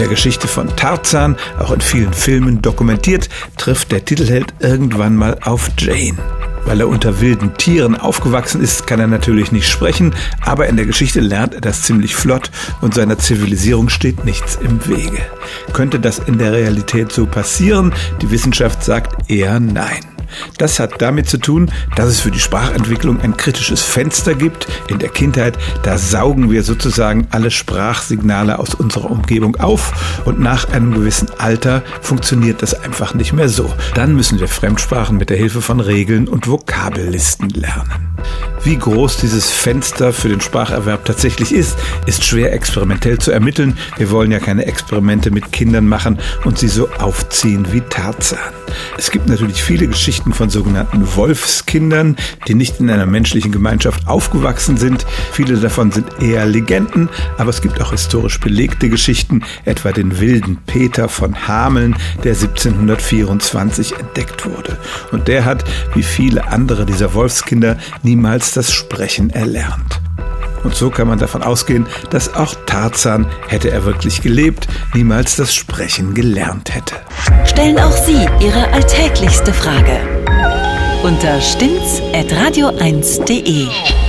der Geschichte von Tarzan, auch in vielen Filmen dokumentiert, trifft der Titelheld irgendwann mal auf Jane. Weil er unter wilden Tieren aufgewachsen ist, kann er natürlich nicht sprechen, aber in der Geschichte lernt er das ziemlich flott und seiner Zivilisierung steht nichts im Wege. Könnte das in der Realität so passieren? Die Wissenschaft sagt eher nein. Das hat damit zu tun, dass es für die Sprachentwicklung ein kritisches Fenster gibt. In der Kindheit, da saugen wir sozusagen alle Sprachsignale aus unserer Umgebung auf und nach einem gewissen Alter funktioniert das einfach nicht mehr so. Dann müssen wir Fremdsprachen mit der Hilfe von Regeln und Vokabellisten lernen. Wie groß dieses Fenster für den Spracherwerb tatsächlich ist, ist schwer experimentell zu ermitteln. Wir wollen ja keine Experimente mit Kindern machen und sie so aufziehen wie Tarzan. Es gibt natürlich viele Geschichten von sogenannten Wolfskindern, die nicht in einer menschlichen Gemeinschaft aufgewachsen sind. Viele davon sind eher Legenden, aber es gibt auch historisch belegte Geschichten, etwa den wilden Peter von Hameln, der 1724 entdeckt wurde. Und der hat, wie viele andere dieser Wolfskinder, niemals das Sprechen erlernt. Und so kann man davon ausgehen, dass auch Tarzan, hätte er wirklich gelebt, niemals das Sprechen gelernt hätte. Stellen auch Sie Ihre alltäglichste Frage unter stimmt's.radio1.de.